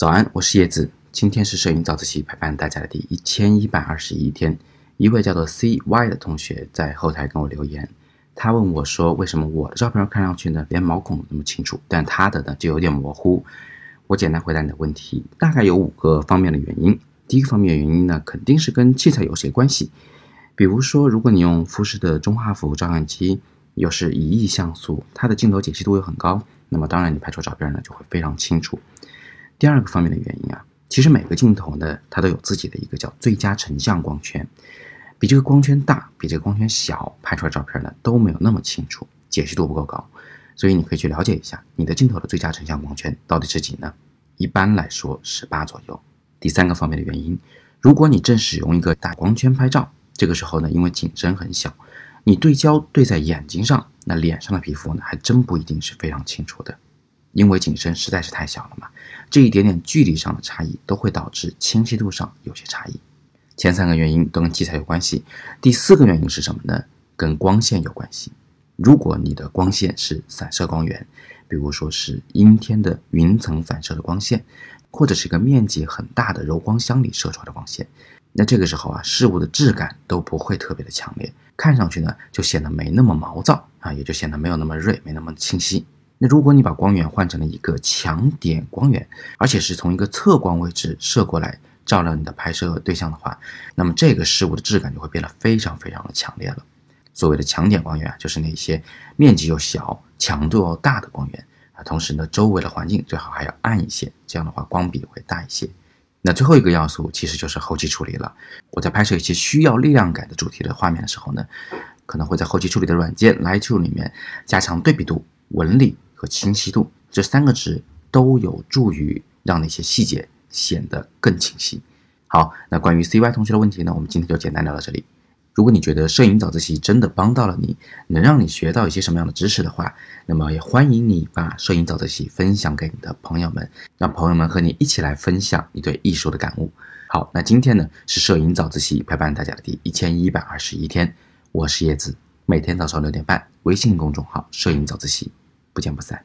早安，我是叶子。今天是摄影早自习陪伴大家的第一千一百二十一天。一位叫做 CY 的同学在后台跟我留言，他问我说：“为什么我的照片看上去呢，连毛孔都那么清楚，但他的呢就有点模糊？”我简单回答你的问题，大概有五个方面的原因。第一个方面原因呢，肯定是跟器材有些关系。比如说，如果你用富士的中画幅照相机，又是一亿像素，它的镜头解析度又很高，那么当然你拍出照片呢就会非常清楚。第二个方面的原因啊，其实每个镜头呢，它都有自己的一个叫最佳成像光圈，比这个光圈大，比这个光圈小，拍出来照片呢都没有那么清楚，解析度不够高。所以你可以去了解一下你的镜头的最佳成像光圈到底是几呢？一般来说十八左右。第三个方面的原因，如果你正使用一个大光圈拍照，这个时候呢，因为景深很小，你对焦对在眼睛上，那脸上的皮肤呢，还真不一定是非常清楚的。因为景深实在是太小了嘛，这一点点距离上的差异都会导致清晰度上有些差异。前三个原因都跟器材有关系，第四个原因是什么呢？跟光线有关系。如果你的光线是散射光源，比如说是阴天的云层反射的光线，或者是一个面积很大的柔光箱里射出来的光线，那这个时候啊，事物的质感都不会特别的强烈，看上去呢就显得没那么毛躁啊，也就显得没有那么锐，没那么清晰。那如果你把光源换成了一个强点光源，而且是从一个侧光位置射过来照亮你的拍摄对象的话，那么这个事物的质感就会变得非常非常的强烈了。所谓的强点光源啊，就是那些面积又小、强度又大的光源啊，同时呢，周围的环境最好还要暗一些，这样的话光比会大一些。那最后一个要素其实就是后期处理了。我在拍摄一些需要力量感的主题的画面的时候呢，可能会在后期处理的软件 Lightroom 里面加强对比度、纹理。和清晰度这三个值都有助于让那些细节显得更清晰。好，那关于 CY 同学的问题呢，我们今天就简单聊到这里。如果你觉得摄影早自习真的帮到了你，能让你学到一些什么样的知识的话，那么也欢迎你把摄影早自习分享给你的朋友们，让朋友们和你一起来分享你对艺术的感悟。好，那今天呢是摄影早自习陪伴大家的第一千一百二十一天，我是叶子，每天早上六点半，微信公众号摄影早自习。不见不散。